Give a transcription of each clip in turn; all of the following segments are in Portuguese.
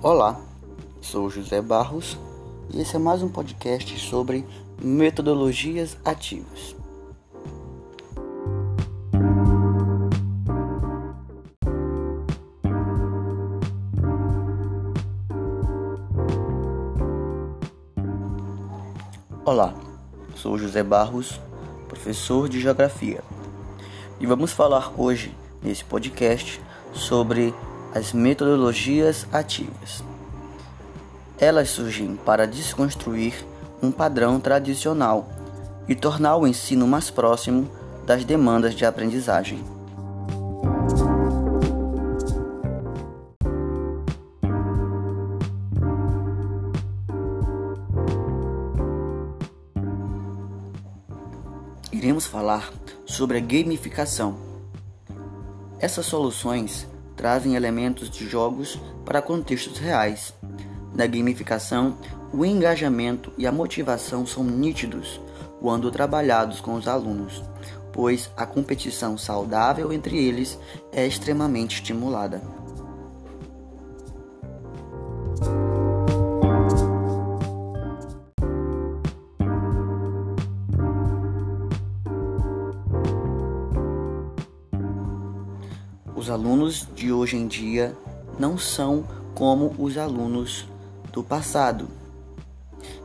Olá, sou José Barros e esse é mais um podcast sobre metodologias ativas. Olá, sou José Barros, professor de Geografia, e vamos falar hoje, nesse podcast, sobre as metodologias ativas. Elas surgem para desconstruir um padrão tradicional e tornar o ensino mais próximo das demandas de aprendizagem. Iremos falar sobre a gamificação. Essas soluções trazem elementos de jogos para contextos reais. Na gamificação, o engajamento e a motivação são nítidos quando trabalhados com os alunos, pois a competição saudável entre eles é extremamente estimulada. Os alunos de hoje em dia não são como os alunos do passado.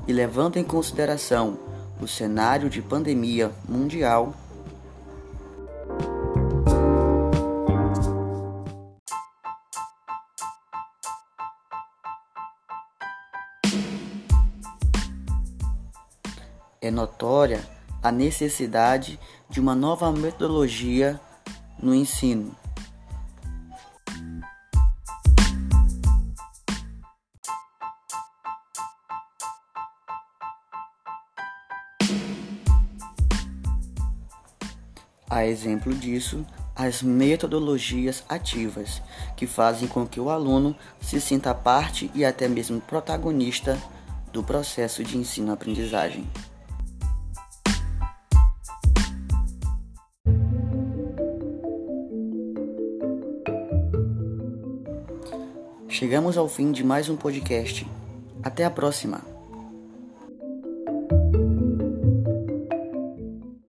E levando em consideração o cenário de pandemia mundial, é notória a necessidade de uma nova metodologia no ensino. A exemplo disso, as metodologias ativas, que fazem com que o aluno se sinta parte e até mesmo protagonista do processo de ensino-aprendizagem. Chegamos ao fim de mais um podcast. Até a próxima!